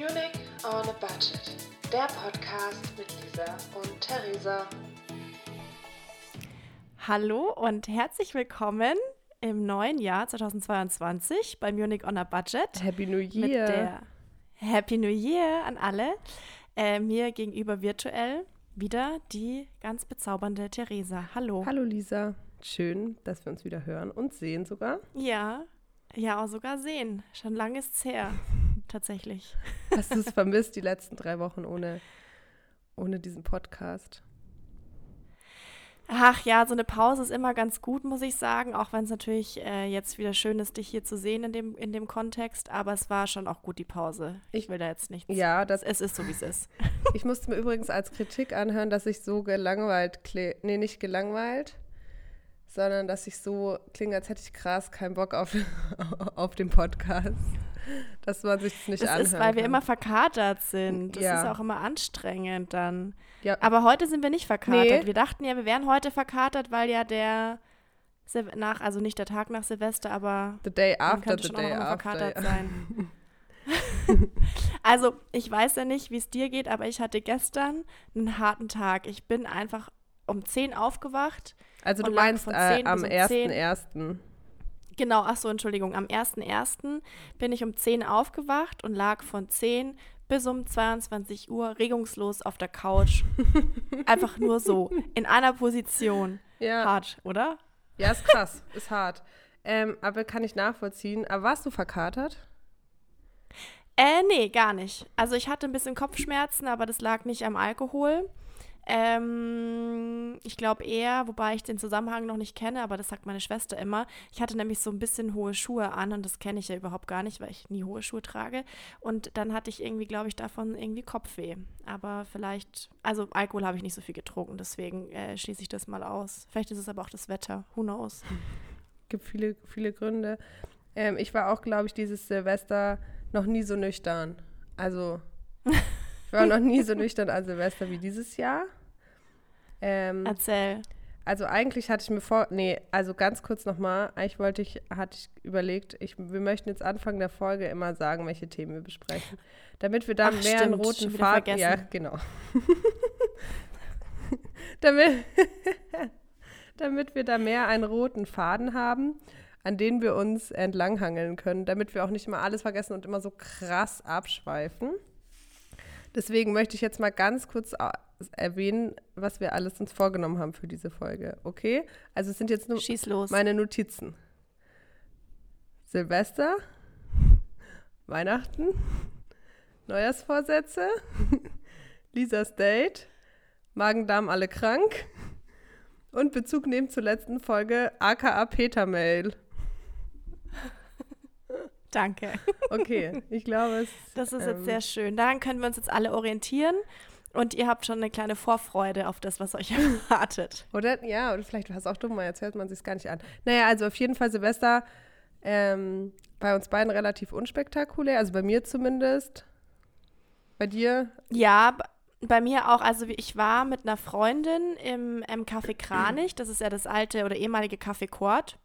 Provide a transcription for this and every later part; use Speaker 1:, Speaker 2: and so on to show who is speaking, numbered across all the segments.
Speaker 1: Munich on a Budget, der Podcast mit Lisa und Theresa.
Speaker 2: Hallo und herzlich willkommen im neuen Jahr 2022 bei Munich on a Budget.
Speaker 3: Happy New Year.
Speaker 2: Mit der Happy New Year an alle. Äh, mir gegenüber virtuell wieder die ganz bezaubernde Theresa. Hallo.
Speaker 3: Hallo Lisa. Schön, dass wir uns wieder hören und sehen sogar.
Speaker 2: Ja, ja, auch sogar sehen. Schon lange ist es her, tatsächlich.
Speaker 3: Hast du es vermisst, die letzten drei Wochen ohne, ohne diesen Podcast?
Speaker 2: Ach ja, so eine Pause ist immer ganz gut, muss ich sagen, auch wenn es natürlich äh, jetzt wieder schön ist, dich hier zu sehen in dem, in dem Kontext. Aber es war schon auch gut, die Pause. Ich, will da jetzt nichts.
Speaker 3: Ja, das,
Speaker 2: es ist so, wie es ist.
Speaker 3: ich musste mir übrigens als Kritik anhören, dass ich so gelangweilt. Nee, nicht gelangweilt, sondern dass ich so klinge, als hätte ich krass keinen Bock auf, auf den Podcast. Dass man sich das nicht
Speaker 2: das
Speaker 3: anhört.
Speaker 2: Das ist, weil wir immer verkatert sind. Das
Speaker 3: ja.
Speaker 2: ist auch immer anstrengend dann.
Speaker 3: Ja.
Speaker 2: Aber heute sind wir nicht verkatert.
Speaker 3: Nee.
Speaker 2: Wir dachten ja, wir wären heute verkatert, weil ja der Sil nach, also nicht der Tag nach Silvester, aber
Speaker 3: the day after the
Speaker 2: schon
Speaker 3: day after.
Speaker 2: verkatert sein. also, ich weiß ja nicht, wie es dir geht, aber ich hatte gestern einen harten Tag. Ich bin einfach um 10 aufgewacht.
Speaker 3: Also du meinst äh,
Speaker 2: 10
Speaker 3: am
Speaker 2: bis um 10.
Speaker 3: 1.1.
Speaker 2: Genau, ach so, Entschuldigung. Am 1.1. bin ich um 10 aufgewacht und lag von 10 bis um 22 Uhr regungslos auf der Couch. Einfach nur so, in einer Position.
Speaker 3: Ja.
Speaker 2: Hart, oder?
Speaker 3: Ja, ist krass, ist hart. Ähm, aber kann ich nachvollziehen. Aber warst du verkatert?
Speaker 2: Äh, nee, gar nicht. Also ich hatte ein bisschen Kopfschmerzen, aber das lag nicht am Alkohol. Ähm, ich glaube eher, wobei ich den Zusammenhang noch nicht kenne, aber das sagt meine Schwester immer. Ich hatte nämlich so ein bisschen hohe Schuhe an und das kenne ich ja überhaupt gar nicht, weil ich nie hohe Schuhe trage. Und dann hatte ich irgendwie, glaube ich, davon irgendwie Kopfweh. Aber vielleicht, also Alkohol habe ich nicht so viel getrunken, deswegen äh, schließe ich das mal aus. Vielleicht ist es aber auch das Wetter, who knows.
Speaker 3: Gibt viele, viele Gründe. Ähm, ich war auch, glaube ich, dieses Silvester noch nie so nüchtern. Also ich war noch nie so nüchtern an Silvester wie dieses Jahr. Ähm,
Speaker 2: Erzähl.
Speaker 3: Also eigentlich hatte ich mir vor, nee, also ganz kurz nochmal, eigentlich wollte ich, hatte ich überlegt, ich, wir möchten jetzt Anfang der Folge immer sagen, welche Themen wir besprechen, damit wir dann
Speaker 2: Ach,
Speaker 3: mehr
Speaker 2: stimmt,
Speaker 3: einen roten Faden, ja, genau, damit, damit wir da mehr einen roten Faden haben, an den wir uns entlanghangeln können, damit wir auch nicht immer alles vergessen und immer so krass abschweifen. Deswegen möchte ich jetzt mal ganz kurz erwähnen, was wir alles uns vorgenommen haben für diese Folge. Okay? Also es sind jetzt nur meine Notizen. Silvester, Weihnachten, Neujahrsvorsätze, Lisas Date, Magen-Darm alle krank und Bezug nehmen zur letzten Folge aka Peter-Mail.
Speaker 2: Danke.
Speaker 3: Okay, ich glaube es.
Speaker 2: Das ist
Speaker 3: ähm,
Speaker 2: jetzt sehr schön. Daran können wir uns jetzt alle orientieren. Und ihr habt schon eine kleine Vorfreude auf das, was euch erwartet.
Speaker 3: Oder, ja, oder vielleicht war es auch dumm, jetzt hört man sich gar nicht an. Naja, also auf jeden Fall Silvester ähm, bei uns beiden relativ unspektakulär, also bei mir zumindest. Bei dir?
Speaker 2: Ja, bei mir auch. Also ich war mit einer Freundin im, im Café Kranich. Das ist ja das alte oder ehemalige Café Kort.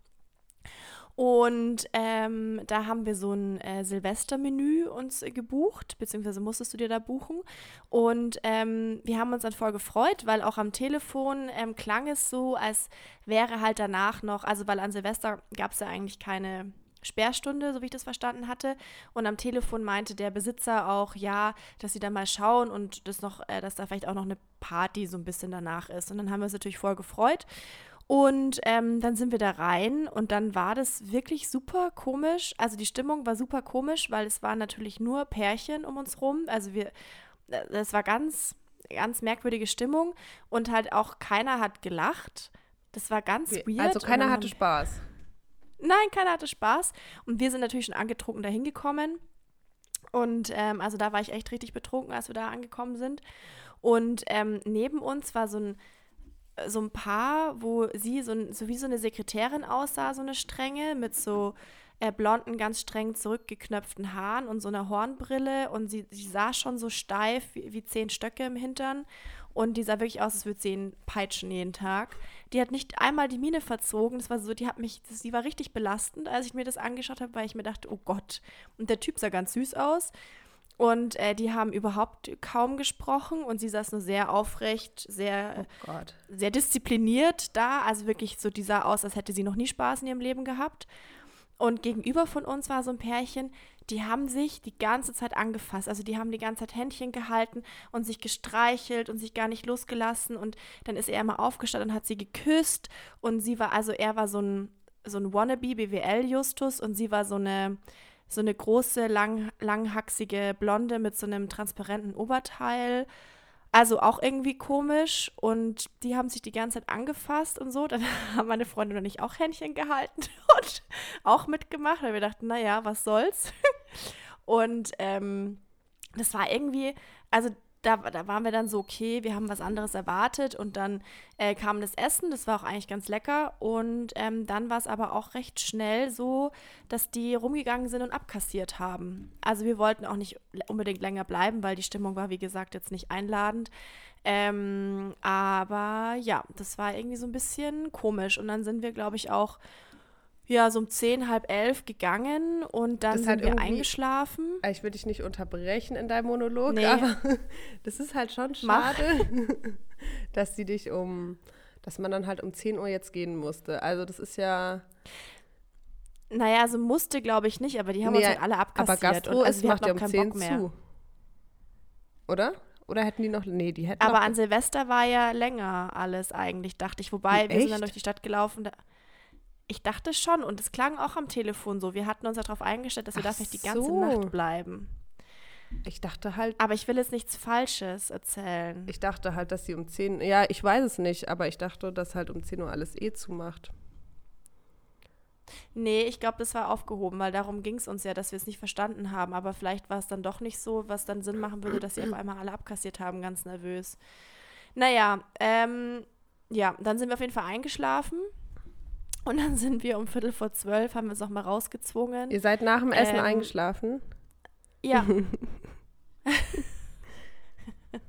Speaker 2: Und ähm, da haben wir so ein äh, Silvestermenü uns äh, gebucht, beziehungsweise musstest du dir da buchen. Und ähm, wir haben uns dann voll gefreut, weil auch am Telefon ähm, klang es so, als wäre halt danach noch, also weil an Silvester gab es ja eigentlich keine Sperrstunde, so wie ich das verstanden hatte. Und am Telefon meinte der Besitzer auch, ja, dass sie da mal schauen und das noch, äh, dass da vielleicht auch noch eine Party so ein bisschen danach ist. Und dann haben wir uns natürlich voll gefreut. Und ähm, dann sind wir da rein und dann war das wirklich super komisch. Also die Stimmung war super komisch, weil es waren natürlich nur Pärchen um uns rum. Also wir, äh, das war ganz, ganz merkwürdige Stimmung und halt auch keiner hat gelacht. Das war ganz weird.
Speaker 3: Also keiner hatte Spaß.
Speaker 2: Nein, keiner hatte Spaß. Und wir sind natürlich schon angetrunken dahin gekommen. Und ähm, also da war ich echt richtig betrunken, als wir da angekommen sind. Und ähm, neben uns war so ein, so ein Paar, wo sie so, so wie so eine Sekretärin aussah, so eine strenge, mit so äh, blonden, ganz streng zurückgeknöpften Haaren und so einer Hornbrille. Und sie, sie sah schon so steif wie, wie zehn Stöcke im Hintern. Und die sah wirklich aus, als würde sie ihn peitschen jeden Tag. Die hat nicht einmal die Miene verzogen. Das war so, die hat mich, das, die war richtig belastend, als ich mir das angeschaut habe, weil ich mir dachte, oh Gott. Und der Typ sah ganz süß aus. Und äh, die haben überhaupt kaum gesprochen und sie saß nur sehr aufrecht, sehr,
Speaker 3: Oh
Speaker 2: sehr diszipliniert da. Also wirklich so, die sah aus, als hätte sie noch nie Spaß in ihrem Leben gehabt. Und gegenüber von uns war so ein Pärchen, die haben sich die ganze Zeit angefasst. Also die haben die ganze Zeit Händchen gehalten und sich gestreichelt und sich gar nicht losgelassen. Und dann ist er immer aufgestanden und hat sie geküsst. Und sie war, also er war so ein, so ein Wannabe BWL-Justus und sie war so eine, so eine große, lang, langhaxige Blonde mit so einem transparenten Oberteil. Also auch irgendwie komisch und die haben sich die ganze Zeit angefasst und so. Dann haben meine Freundin und ich auch Händchen gehalten und auch mitgemacht, weil wir dachten, naja, was soll's. Und ähm, das war irgendwie, also da, da waren wir dann so, okay, wir haben was anderes erwartet und dann äh, kam das Essen, das war auch eigentlich ganz lecker und ähm, dann war es aber auch recht schnell so, dass die rumgegangen sind und abkassiert haben. Also wir wollten auch nicht unbedingt länger bleiben, weil die Stimmung war, wie gesagt, jetzt nicht einladend. Ähm, aber ja, das war irgendwie so ein bisschen komisch und dann sind wir, glaube ich, auch ja, so um zehn, halb elf gegangen und dann
Speaker 3: Das
Speaker 2: sind
Speaker 3: halt
Speaker 2: wir eingeschlafen.
Speaker 3: Ich will dich nicht unterbrechen in deinem Monolog,
Speaker 2: Nee.
Speaker 3: aber das ist halt schon
Speaker 2: Mach.
Speaker 3: schade, dass sie dich um, dass man dann halt um 10 Uhr jetzt gehen musste. Also das ist ja,
Speaker 2: Naja, also musste, glaube ich, nicht, aber die haben
Speaker 3: Nee,
Speaker 2: uns halt alle abkassiert.
Speaker 3: aber Gastro
Speaker 2: und, also
Speaker 3: ist, macht ja
Speaker 2: auch
Speaker 3: um
Speaker 2: keinen
Speaker 3: 10
Speaker 2: Bock mehr.
Speaker 3: zu. Oder? Oder hätten die noch, nee, die hätten
Speaker 2: Aber an Silvester war ja länger alles eigentlich, dachte ich. Wobei, wir sind dann durch die Stadt gelaufen. Da, ich dachte schon und es klang auch am Telefon so. Wir hatten uns darauf eingestellt, dass wir da
Speaker 3: Ach
Speaker 2: vielleicht die ganze
Speaker 3: so.
Speaker 2: Nacht bleiben.
Speaker 3: ich dachte halt,
Speaker 2: Aber ich will jetzt nichts Falsches erzählen.
Speaker 3: ich dachte halt, dass sie um 10, ja, ich weiß es nicht, aber ich dachte, dass halt um 10 Uhr alles eh zumacht.
Speaker 2: Nee, ich glaube, das war aufgehoben, weil darum ging es uns ja, dass wir es nicht verstanden haben. Aber vielleicht war es dann doch nicht so, was dann Sinn machen würde, dass sie auf einmal alle abkassiert haben, ganz nervös. Naja, ähm, ja, dann sind wir auf jeden Fall eingeschlafen. Und dann sind wir um Viertel vor zwölf, haben wir uns nochmal rausgezwungen.
Speaker 3: Ihr seid nach dem Essen
Speaker 2: Ähm,
Speaker 3: eingeschlafen?
Speaker 2: Ja.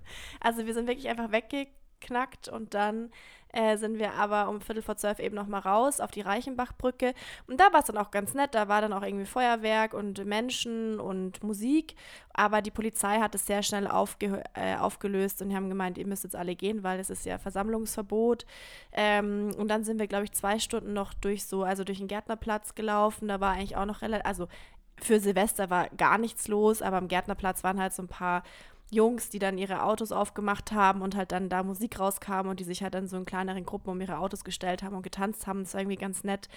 Speaker 2: also wir sind wirklich einfach weggeknackt und dann äh, sind wir aber um Viertel vor zwölf eben nochmal raus auf die Reichenbachbrücke. Und da war es dann auch ganz nett. Da war dann auch irgendwie Feuerwerk und Menschen und Musik. Aber die Polizei hat es sehr schnell aufge äh, aufgelöst und die haben gemeint, ihr müsst jetzt alle gehen, weil es ist ja Versammlungsverbot. Ähm, und dann sind wir, glaube ich, zwei Stunden noch durch so, also durch den Gärtnerplatz gelaufen. Da war eigentlich auch noch relativ, also für Silvester war gar nichts los, aber am Gärtnerplatz waren halt so ein paar Jungs, die dann ihre Autos aufgemacht haben und halt dann da Musik rauskam und die sich halt dann so in kleineren Gruppen um ihre Autos gestellt haben und getanzt haben. Das war irgendwie ganz nett.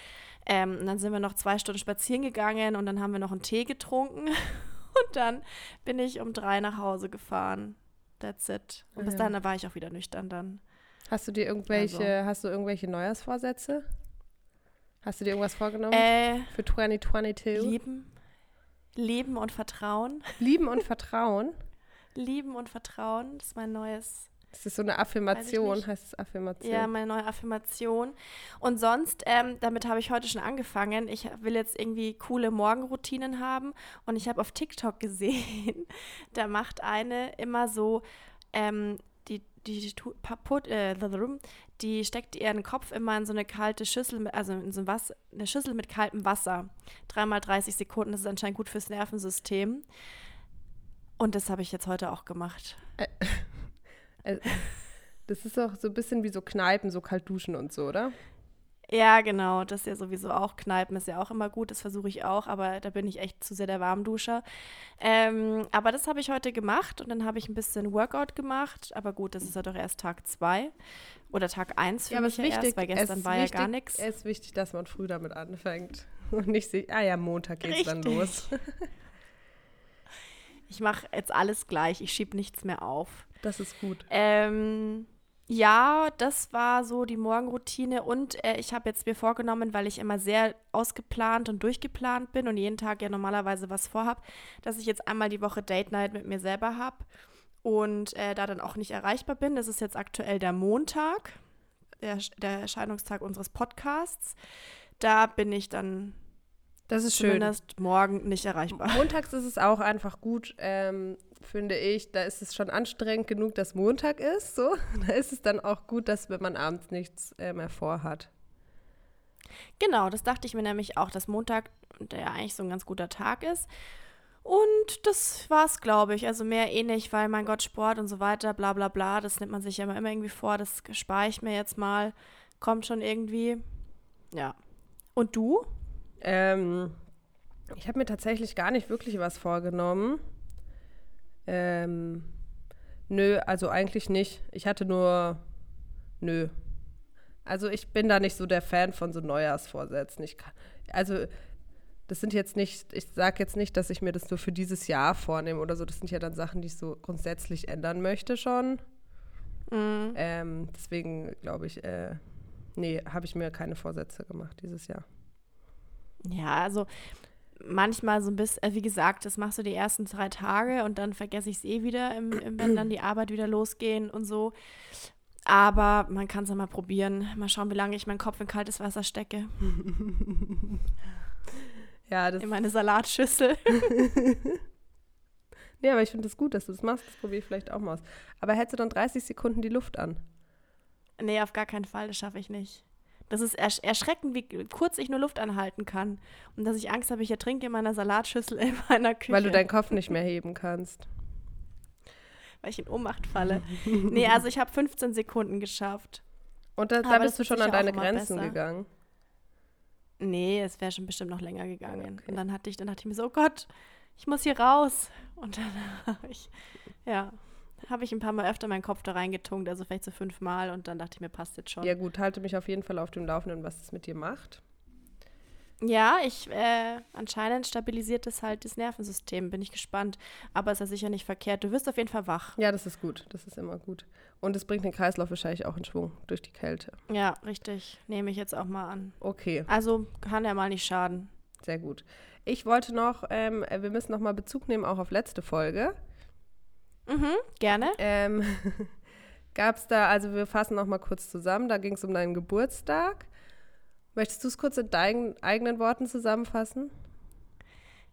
Speaker 2: Ähm, und dann sind wir noch zwei Stunden spazieren gegangen und dann haben wir noch einen Tee getrunken und dann bin ich um drei nach Hause gefahren. That's it. Und bis dahin war ich auch wieder nüchtern dann.
Speaker 3: Hast du dir irgendwelche,
Speaker 2: Also.
Speaker 3: hast du irgendwelche Neujahrsvorsätze? Hast du dir irgendwas vorgenommen
Speaker 2: Äh,
Speaker 3: für 2022?
Speaker 2: lieben, lieben und vertrauen.
Speaker 3: Lieben und Vertrauen.
Speaker 2: Lieben und vertrauen, das ist mein neues
Speaker 3: Das ist so eine Affirmation, heißt es Affirmation.
Speaker 2: Ja, meine neue Affirmation. Und sonst, ähm, damit habe ich heute schon angefangen. Ich will jetzt irgendwie coole Morgenroutinen haben. Und ich habe auf TikTok gesehen, da macht eine immer so, ähm, die, die, äh, die steckt ihren Kopf immer in so eine kalte Schüssel, also in so ein Wasser, eine Schüssel mit kaltem Wasser. Dreimal 30 Sekunden, das ist anscheinend gut fürs Nervensystem. Und das habe ich jetzt heute auch gemacht.
Speaker 3: Äh, Das ist auch so ein bisschen wie so Kneipen, so kalt duschen und so, oder?
Speaker 2: Ja, genau. Das ist ja sowieso auch. Kneipen ist ja auch immer gut. Das versuche ich auch, aber da bin ich echt zu sehr der Warmduscher. Ähm, aber das habe ich heute gemacht und dann habe ich ein bisschen Workout gemacht. Aber gut, das ist ja doch erst Tag zwei oder Tag eins für
Speaker 3: aber
Speaker 2: mich
Speaker 3: es
Speaker 2: ja
Speaker 3: ist
Speaker 2: erst,
Speaker 3: wichtig,
Speaker 2: weil
Speaker 3: es
Speaker 2: gestern war ja
Speaker 3: wichtig,
Speaker 2: gar nichts.
Speaker 3: Es ist wichtig, dass man früh damit anfängt. Und nicht sich, ah ja, Montag geht's dann
Speaker 2: Richtig.
Speaker 3: los.
Speaker 2: Ich mache jetzt alles gleich. Ich schiebe nichts mehr auf.
Speaker 3: Das ist gut.
Speaker 2: Ähm, ja, das war so die Morgenroutine und äh, ich habe jetzt mir vorgenommen, weil ich immer sehr ausgeplant und durchgeplant bin und jeden Tag ja normalerweise was vorhab, dass ich jetzt einmal die Woche Date Night mit mir selber habe und äh, da dann auch nicht erreichbar bin. Das ist jetzt aktuell der Montag, der, der Erscheinungstag unseres Podcasts. Da bin ich dann
Speaker 3: Das ist schön.
Speaker 2: zumindest morgen nicht erreichbar.
Speaker 3: Montags ist es auch einfach gut, ähm, finde ich. Da ist es schon anstrengend genug, dass Montag ist. So. Da ist es dann auch gut, dass wenn man abends nichts äh, mehr vorhat.
Speaker 2: Genau, das dachte ich mir nämlich auch, dass Montag der eigentlich so ein ganz guter Tag ist. Und das war's, glaube ich. Also mehr eh nicht, weil mein Gott, Sport und so weiter, bla bla bla, das nimmt man sich ja immer, immer irgendwie vor. Das spare ich mir jetzt mal. Kommt schon irgendwie. Ja. Und du?
Speaker 3: Ähm, ich habe mir tatsächlich gar nicht wirklich was vorgenommen. Ähm, nö, also eigentlich nicht. Ich hatte nur. Nö. Also ich bin da nicht so der Fan von so Neujahrsvorsätzen. Ich kann, also das sind jetzt nicht, ich sage jetzt nicht, dass ich mir das nur für dieses Jahr vornehme oder so. Das sind ja dann Sachen, die ich so grundsätzlich ändern möchte schon. Mhm. Ähm, deswegen glaube ich, äh, nee, habe ich mir keine Vorsätze gemacht dieses Jahr.
Speaker 2: Ja, also manchmal so ein bisschen, äh, wie gesagt, das machst du die ersten drei Tage und dann vergesse ich es eh wieder, im, im, wenn dann die Arbeit wieder losgehen und so. Aber man kann es ja mal probieren. Mal schauen, wie lange ich meinen Kopf in kaltes Wasser stecke.
Speaker 3: ja, das
Speaker 2: in meine Salatschüssel.
Speaker 3: ja, aber ich finde es das gut, dass du das machst. Das probiere ich vielleicht auch mal aus. Aber hältst du dann 30 Sekunden die Luft an?
Speaker 2: Nee, auf gar keinen Fall. Das schaffe ich nicht. Das ist ersch erschreckend, wie kurz ich nur Luft anhalten kann. Und dass ich Angst habe, ich ertrinke in meiner Salatschüssel in meiner Küche.
Speaker 3: Weil du deinen Kopf nicht mehr heben kannst.
Speaker 2: Weil ich in Ohnmacht falle. nee, also ich habe 15 Sekunden geschafft.
Speaker 3: Und da, da bist du schon an deine Grenzen besser. gegangen.
Speaker 2: Nee, es wäre schon bestimmt noch länger gegangen. Okay. Und dann hatte ich, dann dachte ich mir so, oh Gott, ich muss hier raus. Und dann habe ich, ja, habe ich ein paar Mal öfter meinen Kopf da reingetunkt, also vielleicht so fünfmal und dann dachte ich mir, passt jetzt schon.
Speaker 3: Ja gut, halte mich auf jeden Fall auf dem Laufenden, was es mit dir macht.
Speaker 2: Ja, ich, äh, anscheinend stabilisiert es halt das Nervensystem, bin ich gespannt. Aber ist ja sicher nicht verkehrt. Du wirst auf jeden Fall wach.
Speaker 3: Ja, das ist gut. Das ist immer gut. Und es bringt den Kreislauf wahrscheinlich auch in Schwung durch die Kälte.
Speaker 2: Ja, richtig. Nehme ich jetzt auch mal an.
Speaker 3: Okay.
Speaker 2: Also kann ja mal nicht schaden.
Speaker 3: Sehr gut. Ich wollte noch, ähm, wir müssen noch mal Bezug nehmen auch auf letzte Folge.
Speaker 2: Mhm, gerne.
Speaker 3: Ähm, Gab es da, also wir fassen noch mal kurz zusammen, da ging es um deinen Geburtstag. Möchtest du es kurz in deinen eigenen Worten zusammenfassen?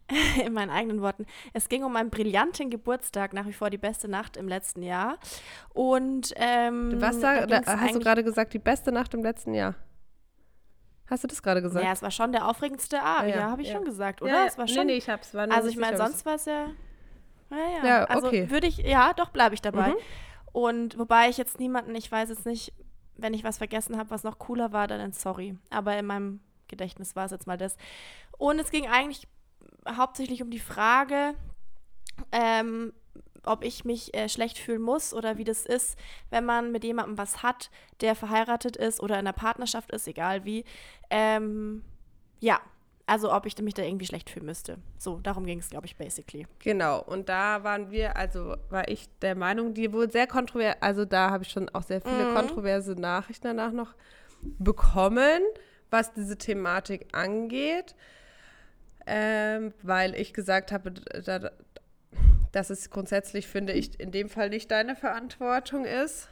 Speaker 2: in meinen eigenen Worten. Es ging um einen brillanten Geburtstag, nach wie vor die beste Nacht im letzten Jahr. Und ähm,
Speaker 3: was da, da hast du gerade gesagt, die beste Nacht im letzten Jahr? Hast du das gerade gesagt?
Speaker 2: Ja, es war schon der aufregendste Abend. Ah, ja, ja habe ich ja. schon gesagt, oder?
Speaker 3: Ja,
Speaker 2: es war schon.
Speaker 3: Nee, nee, ich hab's. War
Speaker 2: also ich meine, sonst war es ja.
Speaker 3: Ja, ja.
Speaker 2: also
Speaker 3: okay.
Speaker 2: würde ich, ja, doch bleibe ich dabei. Mhm. Und wobei ich jetzt niemanden, ich weiß jetzt nicht, wenn ich was vergessen habe, was noch cooler war, dann sorry. Aber in meinem Gedächtnis war es jetzt mal das. Und es ging eigentlich hauptsächlich um die Frage, ähm, ob ich mich äh, schlecht fühlen muss oder wie das ist, wenn man mit jemandem was hat, der verheiratet ist oder in einer Partnerschaft ist, egal wie. Ähm, ja, also ob ich mich da irgendwie schlecht fühlen müsste. So, darum ging es, glaube ich, basically.
Speaker 3: Genau, und da waren wir, also war ich der Meinung, die wohl sehr kontrovers, also da habe ich schon auch sehr viele mhm. kontroverse Nachrichten danach noch bekommen, was diese Thematik angeht. Ähm, weil ich gesagt habe, da, dass es grundsätzlich, finde ich, in dem Fall nicht deine Verantwortung ist.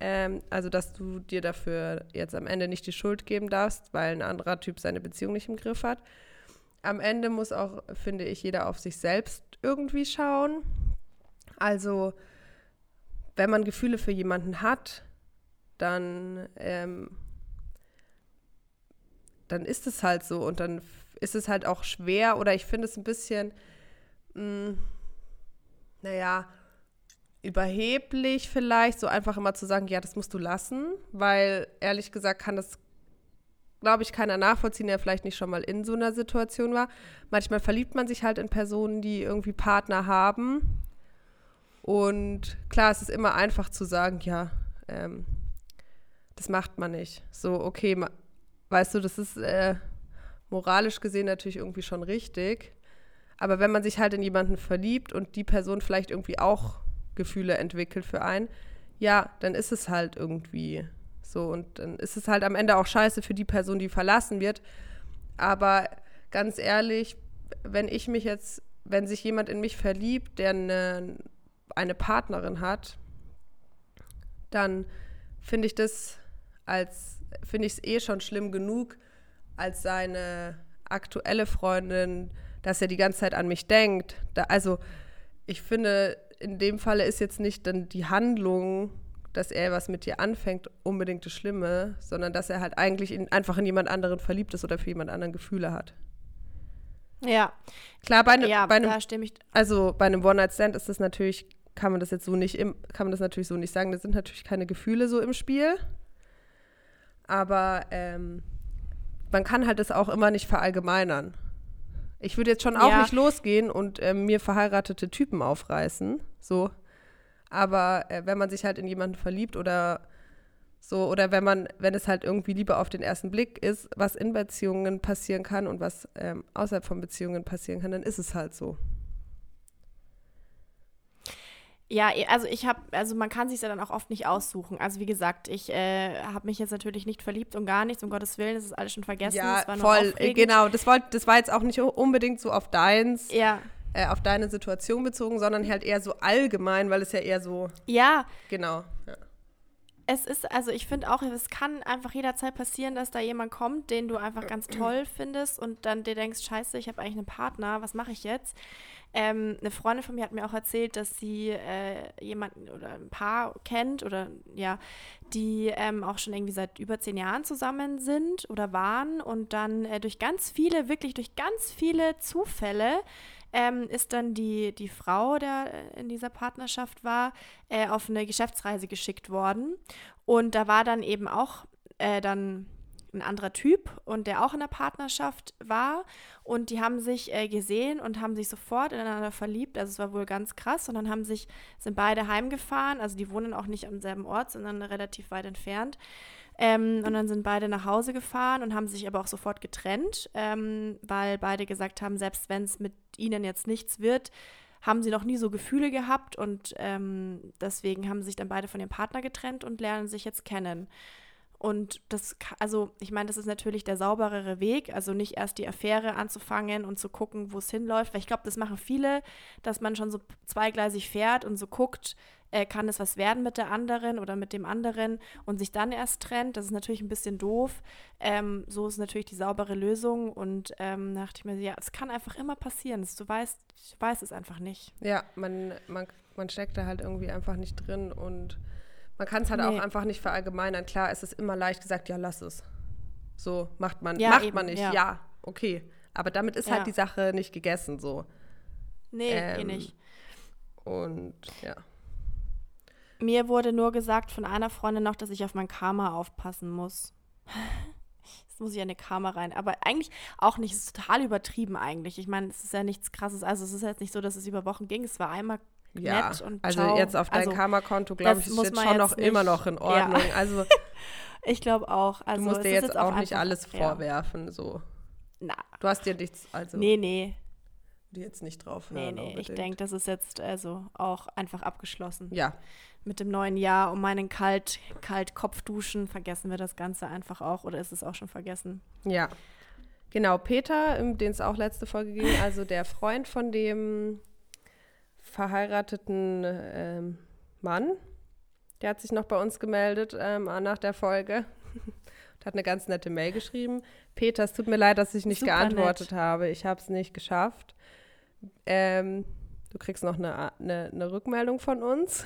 Speaker 3: Ähm, also, dass du dir dafür jetzt am Ende nicht die Schuld geben darfst, weil ein anderer Typ seine Beziehung nicht im Griff hat. Am Ende muss auch, finde ich, jeder auf sich selbst irgendwie schauen. Also, wenn man Gefühle für jemanden hat, dann, ähm, dann ist es halt so und dann ist es halt auch schwer oder ich finde es ein bisschen, mh, mm, naja, überheblich vielleicht, so einfach immer zu sagen, ja, das musst du lassen, weil ehrlich gesagt kann das, glaube ich, keiner nachvollziehen, der vielleicht nicht schon mal in so einer Situation war. Manchmal verliebt man sich halt in Personen, die irgendwie Partner haben. Und klar, es ist immer einfach zu sagen, ja, ähm, das macht man nicht. So, okay, weißt du, das ist äh, moralisch gesehen natürlich irgendwie schon richtig. Aber wenn man sich halt in jemanden verliebt und die Person vielleicht irgendwie auch Gefühle entwickelt für einen, ja, dann ist es halt irgendwie so. Und dann ist es halt am Ende auch scheiße für die Person, die verlassen wird. Aber ganz ehrlich, wenn ich mich jetzt, wenn sich jemand in mich verliebt, der eine, eine Partnerin hat, dann finde ich das als, finde ich es eh schon schlimm genug, als seine aktuelle Freundin, dass er die ganze Zeit an mich denkt. Da, also ich finde, in dem Falle ist jetzt nicht dann die Handlung, dass er was mit dir anfängt, unbedingt das Schlimme, sondern dass er halt eigentlich in, einfach in jemand anderen verliebt ist oder für jemand anderen Gefühle hat.
Speaker 2: Ja.
Speaker 3: Klar, bei, ne,
Speaker 2: ja,
Speaker 3: bei einem, also bei einem One-Night-Stand ist das natürlich, kann man das jetzt so nicht im, kann man das natürlich so nicht sagen. Da sind natürlich keine Gefühle so im Spiel. Aber ähm, man kann halt das auch immer nicht verallgemeinern. Ich würde jetzt schon auch
Speaker 2: Ja.
Speaker 3: nicht losgehen und ähm, mir verheiratete Typen aufreißen. So. Aber äh, wenn man sich halt in jemanden verliebt oder so, oder wenn man, wenn es halt irgendwie Liebe auf den ersten Blick ist, was in Beziehungen passieren kann und was ähm, außerhalb von Beziehungen passieren kann, dann ist es halt so.
Speaker 2: Ja, also ich habe, also man kann sich ja dann auch oft nicht aussuchen. Also wie gesagt, ich äh, habe mich jetzt natürlich nicht verliebt und gar nichts, um Gottes Willen, das ist alles schon vergessen.
Speaker 3: Ja,
Speaker 2: war
Speaker 3: voll, genau. Das, wollt, das war jetzt auch nicht unbedingt so auf deins,
Speaker 2: Ja,
Speaker 3: äh, auf deine Situation bezogen, sondern halt eher so allgemein, weil es ja eher so,
Speaker 2: ja,
Speaker 3: genau. Ja.
Speaker 2: es ist, also ich finde auch, es kann einfach jederzeit passieren, dass da jemand kommt, den du einfach ganz toll findest und dann dir denkst, scheiße, ich habe eigentlich einen Partner, was mache ich jetzt? Ähm, eine Freundin von mir hat mir auch erzählt, dass sie äh, jemanden oder ein Paar kennt oder ja, die ähm, auch schon irgendwie seit über zehn Jahren zusammen sind oder waren und dann äh, durch ganz viele, wirklich durch ganz viele Zufälle ähm, ist dann die, die Frau, der äh, in dieser Partnerschaft war, äh, auf eine Geschäftsreise geschickt worden. Und da war dann eben auch äh, dann ein anderer Typ und der auch in der Partnerschaft war. Und die haben sich äh, gesehen und haben sich sofort ineinander verliebt. Also es war wohl ganz krass. Und dann haben sich, sind beide heimgefahren. Also die wohnen auch nicht am selben Ort, sondern relativ weit entfernt. Ähm, und dann sind beide nach Hause gefahren und haben sich aber auch sofort getrennt, ähm, weil beide gesagt haben, selbst wenn es mit ihnen jetzt nichts wird, haben sie noch nie so Gefühle gehabt und ähm, deswegen haben sich dann beide von ihrem Partner getrennt und lernen sich jetzt kennen. Und das, also ich meine, das ist natürlich der sauberere Weg, also nicht erst die Affäre anzufangen und zu gucken, wo es hinläuft, weil ich glaube, das machen viele, dass man schon so zweigleisig fährt und so guckt, äh, kann es was werden mit der anderen oder mit dem anderen und sich dann erst trennt. Das ist natürlich ein bisschen doof. Ähm, so ist natürlich die saubere Lösung und ähm, da dachte ich mir, ja, es kann einfach immer passieren. Du weißt, ich weiß es einfach nicht.
Speaker 3: Ja, man, man, man steckt da halt irgendwie einfach nicht drin und man kann es halt auch
Speaker 2: Nee.
Speaker 3: einfach nicht verallgemeinern. Klar, es ist immer leicht gesagt, ja, lass es. So macht man,
Speaker 2: Ja,
Speaker 3: macht
Speaker 2: eben,
Speaker 3: man nicht.
Speaker 2: ja.
Speaker 3: Ja. okay. Aber damit ist
Speaker 2: Ja.
Speaker 3: halt die Sache nicht gegessen so.
Speaker 2: Nee, eh
Speaker 3: Ähm,
Speaker 2: nicht.
Speaker 3: Und ja.
Speaker 2: Mir wurde nur gesagt von einer Freundin noch, dass ich auf mein Karma aufpassen muss. Jetzt muss ich eine Karma rein. Aber eigentlich auch nicht. Es ist total übertrieben eigentlich. Ich meine, es ist ja nichts krasses. Also es ist jetzt nicht so, dass es über Wochen ging. Es war einmal
Speaker 3: Ja,
Speaker 2: nett und
Speaker 3: also
Speaker 2: ciao.
Speaker 3: jetzt auf dein
Speaker 2: Also,
Speaker 3: Karma-Konto, glaube ich, ist jetzt
Speaker 2: man
Speaker 3: schon
Speaker 2: jetzt
Speaker 3: noch immer
Speaker 2: nicht-
Speaker 3: noch in
Speaker 2: Ja.
Speaker 3: Ordnung. Also
Speaker 2: Ich glaube auch. Also,
Speaker 3: du musst dir
Speaker 2: ist
Speaker 3: jetzt auch nicht
Speaker 2: einfach-
Speaker 3: alles
Speaker 2: ja.
Speaker 3: vorwerfen. So.
Speaker 2: Na,
Speaker 3: Du hast dir nichts, also
Speaker 2: nee, nee.
Speaker 3: Die jetzt nicht drauf
Speaker 2: Nee,
Speaker 3: hören.
Speaker 2: nee. Ich
Speaker 3: unbedingt.
Speaker 2: denke, das ist jetzt also auch einfach abgeschlossen.
Speaker 3: Ja,
Speaker 2: Mit dem neuen Jahr und meinen kalt, kalt Kopfduschen vergessen wir das Ganze einfach auch. Oder ist es auch schon vergessen?
Speaker 3: ja. Genau, Peter, um den es auch letzte Folge ging, also der Freund von dem verheirateten ähm, Mann, der hat sich noch bei uns gemeldet ähm, nach der Folge und hat eine ganz nette Mail geschrieben. Peter, es tut mir leid, dass ich nicht
Speaker 2: Super
Speaker 3: geantwortet
Speaker 2: nett.
Speaker 3: habe. Ich habe es nicht geschafft. Ähm, du kriegst noch eine, eine, eine Rückmeldung von uns.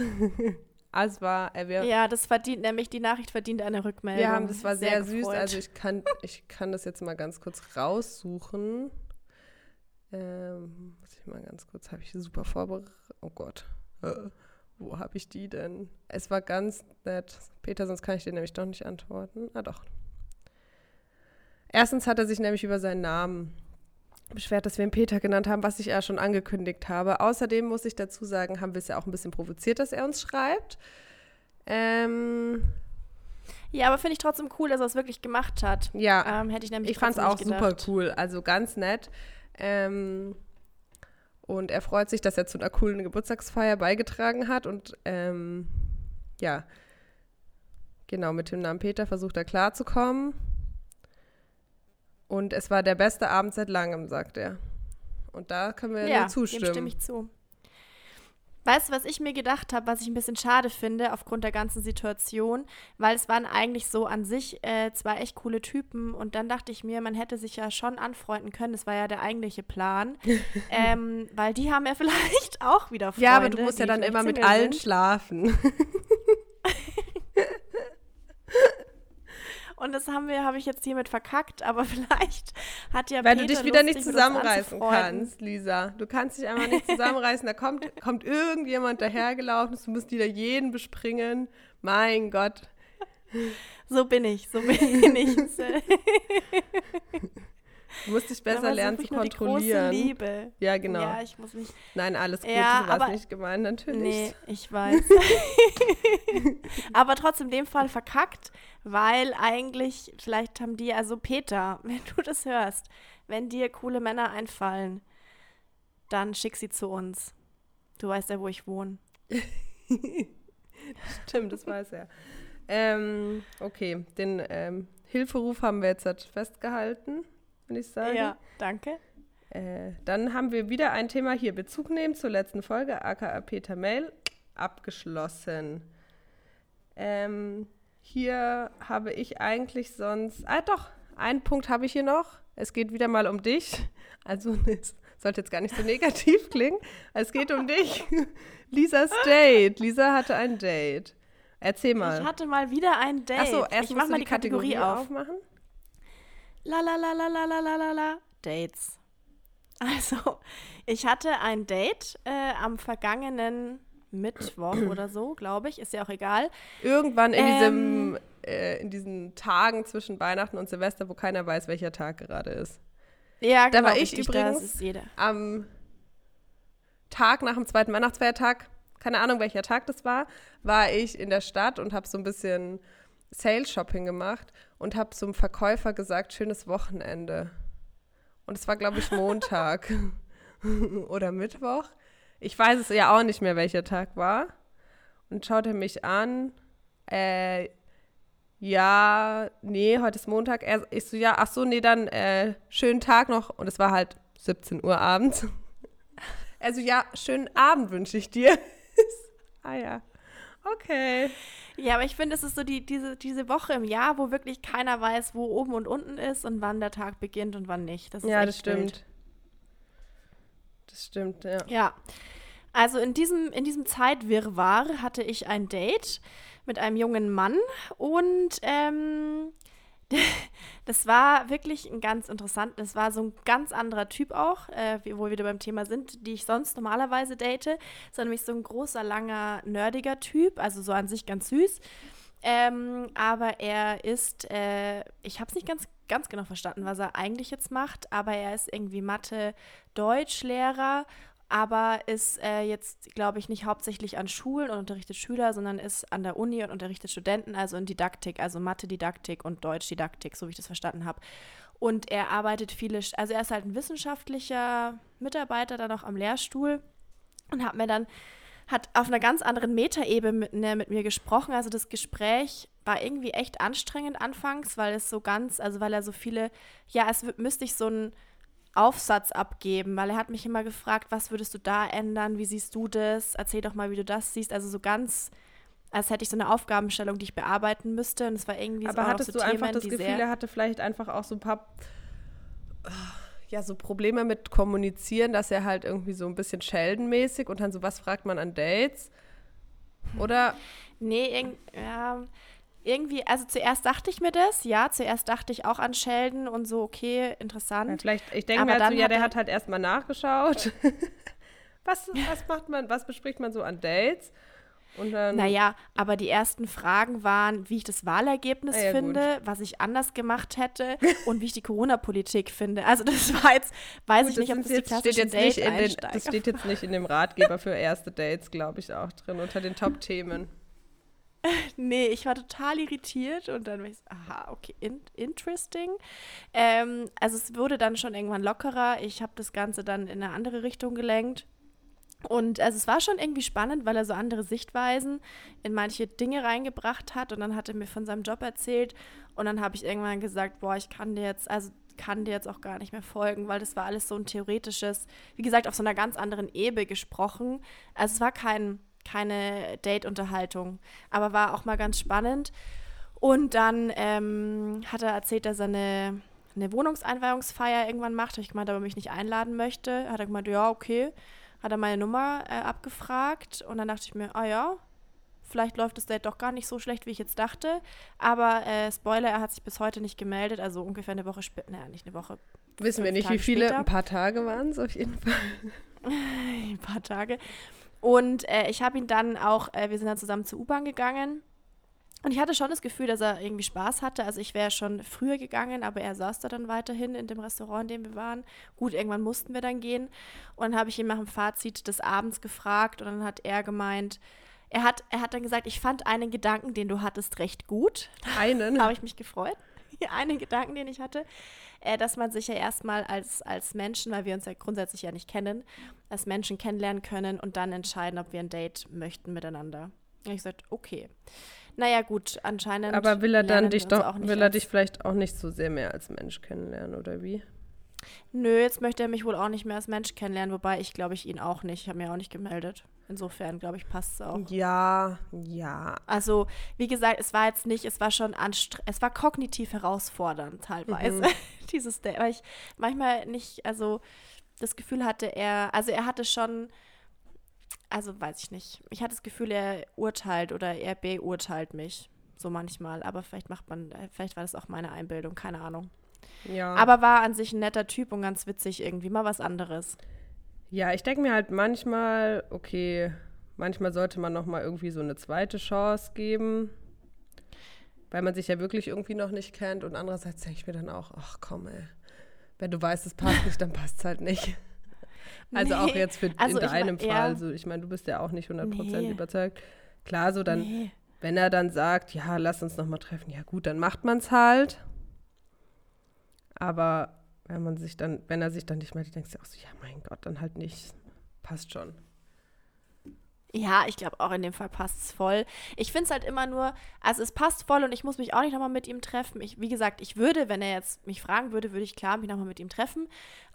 Speaker 3: also es war, äh,
Speaker 2: Ja, das verdient, nämlich die Nachricht verdient eine Rückmeldung.
Speaker 3: wir haben, das war sehr, süß.
Speaker 2: gefreut.
Speaker 3: Also ich kann, ich kann das jetzt mal ganz kurz raussuchen. Ähm, muss ich mal ganz kurz, habe ich super vorbereitet. Oh Gott. Äh, wo habe ich die denn? Es war ganz nett. Peter, sonst kann ich dir nämlich doch nicht antworten. Ah doch. Erstens hat er sich nämlich über seinen Namen beschwert, dass wir ihn Peter genannt haben, was ich ja schon angekündigt habe. Außerdem muss ich dazu sagen, haben wir es ja auch ein bisschen provoziert, dass er uns schreibt. Ähm,
Speaker 2: ja, aber finde ich trotzdem cool, dass er es wirklich gemacht hat.
Speaker 3: ja,
Speaker 2: Ähm, hätte ich nämlich
Speaker 3: ich fand es auch super cool, also ganz nett. Ähm, und er freut sich, dass er zu einer coolen Geburtstagsfeier beigetragen hat. Und ähm, ja, genau, mit dem Namen Peter versucht er klarzukommen. Und es war der beste Abend seit langem, sagt er. Und da können wir
Speaker 2: Ja,
Speaker 3: nur
Speaker 2: dem
Speaker 3: zustimmen.
Speaker 2: stimme ich zu. Weißt du, was ich mir gedacht habe, was ich ein bisschen schade finde aufgrund der ganzen Situation, weil es waren eigentlich so an sich äh, zwei echt coole Typen und dann dachte ich mir, man hätte sich ja schon anfreunden können, das war ja der eigentliche Plan, ähm, weil die haben ja vielleicht auch wieder Freunde.
Speaker 3: ja, aber du musst ja dann immer mit allen
Speaker 2: sind.
Speaker 3: schlafen.
Speaker 2: Und das haben wir, habe ich jetzt hiermit verkackt, aber vielleicht hat ja
Speaker 3: Weil
Speaker 2: Peter
Speaker 3: du dich wieder
Speaker 2: Lust,
Speaker 3: nicht zusammenreißen kannst, Lisa. Du kannst dich einfach nicht zusammenreißen. Da kommt, kommt irgendjemand dahergelaufen, du musst wieder jeden bespringen. Mein Gott.
Speaker 2: So bin ich, so bin ich.
Speaker 3: Du musst dich besser lernen zu
Speaker 2: nur Die
Speaker 3: kontrollieren.
Speaker 2: große Liebe.
Speaker 3: Ja, genau.
Speaker 2: Ja, ich muss mich.
Speaker 3: Nein, alles gut,
Speaker 2: Ja,
Speaker 3: so war
Speaker 2: aber-
Speaker 3: nicht gemeint, natürlich.
Speaker 2: Nee, ich weiß. aber trotzdem in dem Fall verkackt, weil eigentlich, vielleicht haben die, also Peter, wenn du das hörst, wenn dir coole Männer einfallen, dann schick sie zu uns. Du weißt ja, wo ich wohne.
Speaker 3: Stimmt, das weiß er. Ähm, okay, den ähm, Hilferuf haben wir jetzt halt festgehalten, würde ich sagen.
Speaker 2: Ja, danke.
Speaker 3: Äh, dann haben wir wieder ein Thema hier, Bezug nehmen zur letzten Folge, aka Peter Mail, abgeschlossen. Ähm, hier habe ich eigentlich sonst, ah doch, einen Punkt habe ich hier noch. Es geht wieder mal um dich. Also es sollte jetzt gar nicht so negativ klingen. Es geht um dich. Lisas Date. Lisa hatte ein Date. Erzähl mal.
Speaker 2: Ich hatte mal wieder ein Date.
Speaker 3: Achso, erst
Speaker 2: ich mach mal
Speaker 3: die
Speaker 2: die Kategorie, auf.
Speaker 3: aufmachen.
Speaker 2: La la la la la la la la la Dates. Also, ich hatte ein Date äh, am vergangenen Mittwoch oder so, glaube ich, ist ja auch egal.
Speaker 3: Irgendwann in,
Speaker 2: Ähm.
Speaker 3: diesem, äh, in diesen Tagen zwischen Weihnachten und Silvester, wo keiner weiß, welcher Tag gerade ist.
Speaker 2: Ja,
Speaker 3: Da war ich
Speaker 2: richtig,
Speaker 3: übrigens-
Speaker 2: Das ist jeder.
Speaker 3: Am Tag nach dem zweiten Weihnachtsfeiertag, keine Ahnung welcher Tag das war, war ich in der Stadt und habe so ein bisschen Sales-Shopping gemacht und habe zum Verkäufer gesagt, schönes Wochenende. Und es war, glaube ich, Montag oder Mittwoch. Ich weiß es ja auch nicht mehr, welcher Tag war. Und schaut er mich an. Äh, ja, nee, heute ist Montag. Er, ich so, ja, ach so, nee, dann äh, schönen Tag noch. Und es war halt 17 Uhr abends. Also ja, schönen Abend wünsche ich dir. ah ja, okay.
Speaker 2: Ja, aber ich finde, es ist so die, diese, diese Woche im Jahr, wo wirklich keiner weiß, wo oben und unten ist und wann der Tag beginnt und wann nicht. Das
Speaker 3: Ja, das stimmt.
Speaker 2: Wild.
Speaker 3: Das stimmt, ja.
Speaker 2: Ja. Also in diesem, in diesem Zeitwirrwarr hatte ich ein Date mit einem jungen Mann und ähm, das war wirklich ein ganz interessant, das war so ein ganz anderer Typ auch, äh, wo wir wieder beim Thema sind, die ich sonst normalerweise date, sondern nämlich so ein großer, langer, nerdiger Typ, also so an sich ganz süß. Ähm, aber er ist, äh, ich habe es nicht ganz, ganz genau verstanden, was er eigentlich jetzt macht, aber er ist irgendwie Mathe-Deutschlehrer, aber ist äh, jetzt, glaube ich, nicht hauptsächlich an Schulen und unterrichtet Schüler, sondern ist an der Uni und unterrichtet Studenten, also in Didaktik, also Mathe-Didaktik und Deutsch-Didaktik, so wie ich das verstanden habe. Und er arbeitet viele, also er ist halt ein wissenschaftlicher Mitarbeiter dann auch am Lehrstuhl und hat mir dann hat auf einer ganz anderen Metaebene mit, ne, mir gesprochen. Also das Gespräch war irgendwie echt anstrengend anfangs, weil es so ganz, also weil er so viele, ja, es müsste ich so einen Aufsatz abgeben, weil er hat mich immer gefragt, was würdest du da ändern, wie siehst du das, erzähl doch mal, wie du das siehst. Also so ganz, als hätte ich so eine Aufgabenstellung, die ich bearbeiten müsste. Und es war irgendwie so,
Speaker 3: Aber
Speaker 2: auch noch
Speaker 3: hattest
Speaker 2: so
Speaker 3: du einfach
Speaker 2: Themen,
Speaker 3: das
Speaker 2: die
Speaker 3: Gefühl, er hatte vielleicht einfach auch so ein paar ja, so Probleme mit Kommunizieren, dass er halt irgendwie so ein bisschen Sheldon-mäßig und dann so, was fragt man an Dates? Oder
Speaker 2: Nee, irg ja, irgendwie, also zuerst dachte ich mir das, ja, zuerst dachte ich auch an Sheldon und so, okay,
Speaker 3: ja,
Speaker 2: interessant.
Speaker 3: vielleicht, ich denke mir halt so, ja, der
Speaker 2: er-
Speaker 3: hat halt erstmal nachgeschaut. was, was macht man, was bespricht man so an Dates? Und dann,
Speaker 2: Naja, aber die ersten Fragen waren, wie ich das Wahlergebnis
Speaker 3: Ah ja,
Speaker 2: finde, was ich anders gemacht hätte und wie ich die Corona-Politik finde. Also das war jetzt, weiß
Speaker 3: Gut,
Speaker 2: ich nicht, ob das die
Speaker 3: jetzt, steht
Speaker 2: klassischen
Speaker 3: jetzt nicht in den, das steht jetzt nicht in dem Ratgeber für erste Dates, glaube ich, auch drin, unter den Top-Themen.
Speaker 2: Nee, ich war total irritiert und dann war ich so, aha, okay, in interesting. Ähm, also es wurde dann schon irgendwann lockerer. Ich habe das Ganze dann in eine andere Richtung gelenkt. Und also es war schon irgendwie spannend, weil er so andere Sichtweisen in manche Dinge reingebracht hat. Und dann hat er mir von seinem Job erzählt. Und dann habe ich irgendwann gesagt, boah, ich kann dir jetzt, also kann dir jetzt auch gar nicht mehr folgen, weil das war alles so ein theoretisches, wie gesagt, auf so einer ganz anderen Ebene gesprochen. Also es war kein, keine Date-Unterhaltung, aber war auch mal ganz spannend. Und dann ähm, hat er erzählt, dass er eine, eine Wohnungseinweihungsfeier irgendwann macht. Habe ich gemeint, ob er mich nicht einladen möchte. Hat er gemeint, ja, okay. Hat er meine Nummer äh, abgefragt und dann dachte ich mir, ah ja, vielleicht läuft das Date doch gar nicht so schlecht, wie ich jetzt dachte. Aber äh, Spoiler, er hat sich bis heute nicht gemeldet, also ungefähr eine Woche später, naja, nicht eine Woche.
Speaker 3: Wissen wir nicht,
Speaker 2: Tage
Speaker 3: wie viele,
Speaker 2: später.
Speaker 3: ein paar Tage waren es auf jeden Fall.
Speaker 2: ein paar Tage. Und äh, ich habe ihn dann auch, äh, wir sind dann zusammen zur U-Bahn gegangen. Und ich hatte schon das Gefühl, dass er irgendwie Spaß hatte. Also ich wäre schon früher gegangen, aber er saß da dann weiterhin in dem Restaurant, in dem wir waren. Gut, irgendwann mussten wir dann gehen. Und dann habe ich ihn nach dem Fazit des Abends gefragt und dann hat er gemeint, er hat, er hat dann gesagt, ich fand einen Gedanken, den du hattest, recht gut.
Speaker 3: Einen?
Speaker 2: Da habe ich mich gefreut. Einen Gedanken, den ich hatte, äh, dass man sich ja erstmal als, als Menschen, weil wir uns ja grundsätzlich ja nicht kennen, als Menschen kennenlernen können und dann entscheiden, ob wir ein Date möchten miteinander. Und ich gesagt, okay. Naja, gut, anscheinend.
Speaker 3: Aber will er dann dich doch,
Speaker 2: nicht
Speaker 3: will er dich vielleicht auch nicht so sehr mehr als Mensch kennenlernen, oder wie?
Speaker 2: Nö, jetzt möchte er mich wohl auch nicht mehr als Mensch kennenlernen, wobei ich glaube ich ihn auch nicht. Ich habe mir auch nicht gemeldet. Insofern, glaube ich, passt es auch.
Speaker 3: Ja, ja.
Speaker 2: Also, wie gesagt, es war jetzt nicht, es war schon anstrengend, es war kognitiv herausfordernd teilweise, dieses Date, weil ich manchmal nicht, also das Gefühl hatte, er, also er hatte schon, also weiß ich nicht, ich hatte das Gefühl, er urteilt oder er beurteilt mich, so manchmal, aber vielleicht macht man, äh, vielleicht war das auch meine Einbildung, keine Ahnung.
Speaker 3: Ja.
Speaker 2: Aber war an sich ein netter Typ und ganz witzig irgendwie, mal was anderes.
Speaker 3: Ja, ich denke mir halt manchmal, okay, manchmal sollte man noch mal irgendwie so eine zweite Chance geben, weil man sich ja wirklich irgendwie noch nicht kennt. Und andererseits denke ich mir dann auch, ach komm, ey, wenn du weißt, es passt nicht, dann passt es halt nicht. Also auch
Speaker 2: Nee,
Speaker 3: jetzt für
Speaker 2: also
Speaker 3: in deinem Fall.
Speaker 2: ja.
Speaker 3: Also ich meine, du bist ja auch nicht 100%
Speaker 2: Nee.
Speaker 3: überzeugt. Klar, so dann,
Speaker 2: Nee.
Speaker 3: wenn er dann sagt, ja, lass uns noch mal treffen, ja gut, dann macht man es halt. Aber wenn man sich dann, wenn er sich dann nicht meldet, denkst du auch so, ja mein Gott, dann halt nicht. Passt schon.
Speaker 2: Ja, ich glaube auch in dem Fall passt es voll. Ich finde es halt immer nur, also es passt voll und ich muss mich auch nicht nochmal mit ihm treffen. Ich, wie gesagt, ich würde, wenn er jetzt mich fragen würde, würde ich klar mich nochmal mit ihm treffen.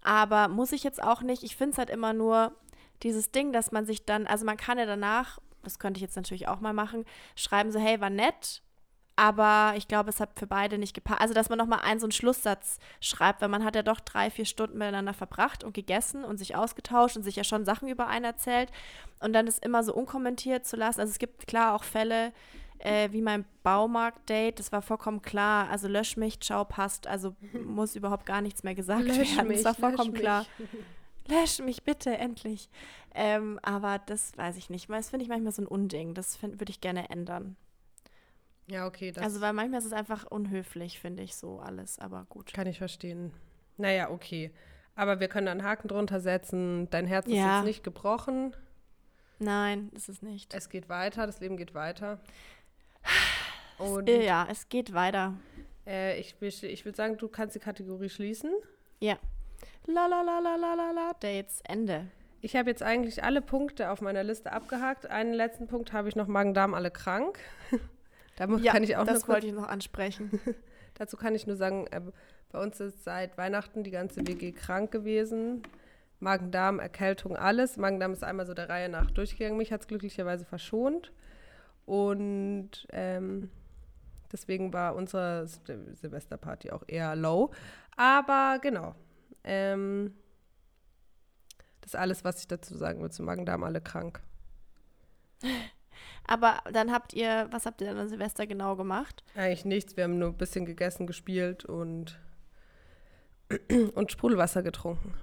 Speaker 2: Aber muss ich jetzt auch nicht. Ich finde es halt immer nur dieses Ding, dass man sich dann, also man kann ja danach, das könnte ich jetzt natürlich auch mal machen, schreiben so, hey, war nett, aber ich glaube, es hat für beide nicht gepasst. Also, dass man nochmal einen so einen Schlusssatz schreibt, weil man hat ja doch drei, vier Stunden miteinander verbracht und gegessen und sich ausgetauscht und sich ja schon Sachen über einen erzählt. Und dann ist immer so unkommentiert zu lassen. Also es gibt klar auch Fälle, äh, wie mein Baumarkt-Date, das war vollkommen klar. Also lösch mich, ciao, passt. Also muss überhaupt gar nichts mehr gesagt werden. das war vollkommen
Speaker 3: lösch
Speaker 2: klar.
Speaker 3: mich.
Speaker 2: Lösch mich bitte, endlich. Ähm, aber das weiß ich nicht. Das finde ich manchmal so ein Unding. Das würde ich gerne ändern.
Speaker 3: Ja, okay,
Speaker 2: Also, weil manchmal ist es einfach unhöflich, finde ich so alles, aber gut.
Speaker 3: kann ich verstehen. Naja, okay. Aber wir können einen Haken drunter setzen. Dein Herz ist
Speaker 2: Ja.
Speaker 3: jetzt nicht gebrochen.
Speaker 2: Nein, ist es nicht.
Speaker 3: Es geht weiter, das Leben geht weiter. Und
Speaker 2: Äh, ja, es geht weiter.
Speaker 3: äh, ich, ich würde sagen, du kannst die Kategorie schließen.
Speaker 2: Ja. La la la la la la la, Dates, Ende.
Speaker 3: Ich habe jetzt eigentlich alle Punkte auf meiner Liste abgehakt. Einen letzten Punkt habe ich noch Magen-Darm alle krank. da
Speaker 2: Ja,
Speaker 3: kann ich auch
Speaker 2: das wollte ich noch ansprechen.
Speaker 3: Dazu kann ich nur sagen, äh, bei uns ist seit Weihnachten die ganze WG krank gewesen. Magen-Darm, Erkältung, alles. Magen-Darm ist einmal so der Reihe nach durchgegangen. Mich hat es glücklicherweise verschont. Und ähm, deswegen war unsere Sil- Silvesterparty auch eher low. Aber genau. Ähm, das ist alles, was ich dazu sagen will. Zu Magen-Darm alle krank.
Speaker 2: Aber dann habt ihr, was habt ihr dann an Silvester genau gemacht?
Speaker 3: Eigentlich nichts. Wir haben nur ein bisschen gegessen, gespielt und, und Sprudelwasser getrunken.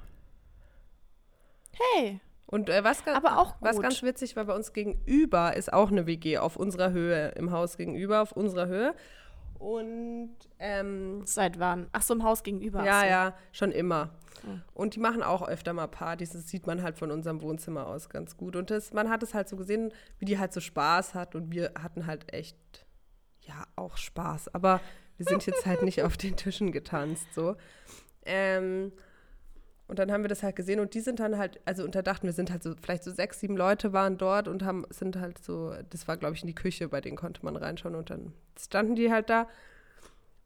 Speaker 2: Hey,
Speaker 3: Und äh, was, ga-
Speaker 2: aber auch
Speaker 3: was ganz witzig war, bei uns gegenüber ist auch eine WG auf unserer Höhe, im Haus gegenüber, auf unserer Höhe. Und ähm,
Speaker 2: Seit wann? Ach so, im Haus gegenüber.
Speaker 3: ja,
Speaker 2: so.
Speaker 3: ja, schon immer.
Speaker 2: Mhm.
Speaker 3: Und die machen auch öfter mal Partys. Das sieht man halt von unserem Wohnzimmer aus ganz gut. Und das, man hat es halt so gesehen, wie die halt so Spaß hat. Und wir hatten halt echt, ja, auch Spaß. Aber wir sind jetzt halt nicht auf den Tischen getanzt, so. Ähm, und dann haben wir das halt gesehen und die sind dann halt, also und da dachten wir, sind halt so, vielleicht so sechs, sieben Leute waren dort und haben, sind halt so, das war glaube ich in die Küche, bei denen konnte man reinschauen und dann standen die halt da.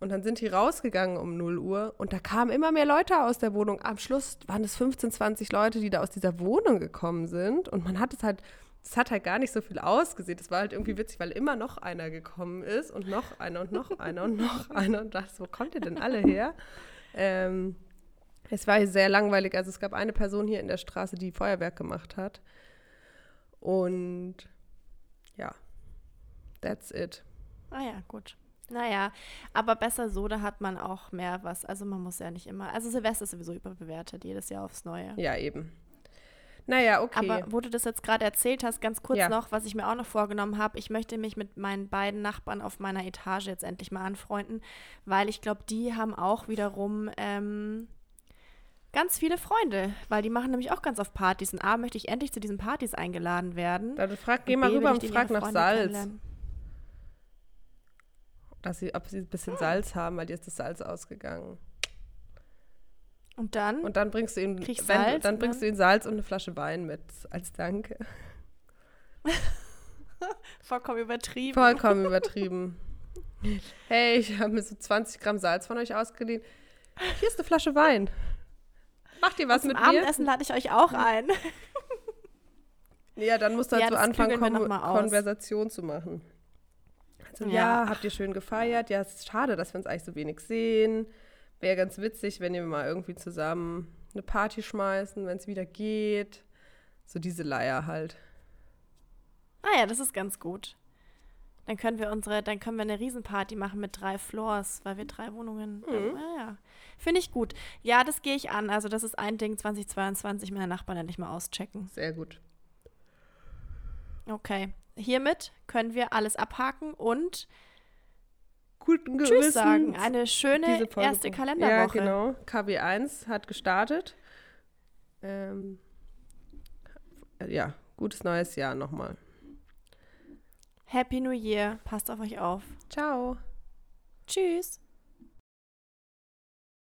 Speaker 3: Und dann sind die rausgegangen um 0 Uhr und da kamen immer mehr Leute aus der Wohnung. Am Schluss waren es 15, 20 Leute, die da aus dieser Wohnung gekommen sind. Und man hat es halt, es hat halt gar nicht so viel ausgesehen. Das war halt irgendwie witzig, weil immer noch einer gekommen ist und noch einer und noch einer und noch einer. Und dachte, wo kommt ihr denn alle her? Ähm, es war sehr langweilig. Also es gab eine Person hier in der Straße, die Feuerwerk gemacht hat. Und ja, That's it.
Speaker 2: Ah ja, gut. Naja, aber besser so, da hat man auch mehr was. Also man muss ja nicht immer. Also Silvester ist sowieso überbewertet, jedes Jahr aufs Neue.
Speaker 3: Ja, eben. Naja, okay.
Speaker 2: Aber wo du das jetzt gerade erzählt hast, ganz kurz
Speaker 3: Ja.
Speaker 2: noch, was ich mir auch noch vorgenommen habe, ich möchte mich mit meinen beiden Nachbarn auf meiner Etage jetzt endlich mal anfreunden, weil ich glaube, die haben auch wiederum ähm, ganz viele Freunde, weil die machen nämlich auch ganz oft Partys. Und A, möchte ich endlich zu diesen Partys eingeladen werden.
Speaker 3: Dann frag, geh mal
Speaker 2: B,
Speaker 3: rüber und frag nach Salz. Dass sie, ob sie ein bisschen
Speaker 2: Ah.
Speaker 3: Salz haben, weil dir ist das Salz ausgegangen.
Speaker 2: Und dann?
Speaker 3: Und dann bringst du
Speaker 2: ich
Speaker 3: wenn,
Speaker 2: Salz
Speaker 3: dann bringst du ihnen Salz und eine Flasche Wein mit als Danke.
Speaker 2: vollkommen übertrieben.
Speaker 3: Vollkommen übertrieben. Hey, ich habe mir so 20 Gramm Salz von euch ausgeliehen. Hier ist eine Flasche Wein. Macht ihr was mit mir?
Speaker 2: Abendessen lade ich euch auch ein.
Speaker 3: Ja, dann musst du halt
Speaker 2: Ja,
Speaker 3: so anfangen, Kon. Konversation zu machen. Also, ja.
Speaker 2: Ja.
Speaker 3: habt ihr schön gefeiert? Ja, es ist schade, dass wir uns eigentlich so wenig sehen. Wäre ganz witzig, wenn ihr mal irgendwie zusammen eine Party schmeißen, wenn es wieder geht. So diese Leier halt.
Speaker 2: Ah ja, das ist ganz gut. Dann können wir unsere, dann können wir eine Riesenparty machen mit drei Floors, weil wir drei Wohnungen.
Speaker 3: Mhm.
Speaker 2: Ja, ja. Finde ich gut. Ja, das gehe ich an. Also das ist ein Ding 2022, meine Nachbarn endlich mal auschecken.
Speaker 3: Sehr gut.
Speaker 2: Okay. Hiermit können wir alles abhaken und
Speaker 3: Guten
Speaker 2: Tschüss sagen. Eine schöne erste. Kalenderwoche.
Speaker 3: Ja, genau. KW1 hat gestartet. Ähm, ja, gutes neues Jahr nochmal.
Speaker 2: Happy New Year. Passt auf euch auf.
Speaker 3: Ciao.
Speaker 2: Tschüss.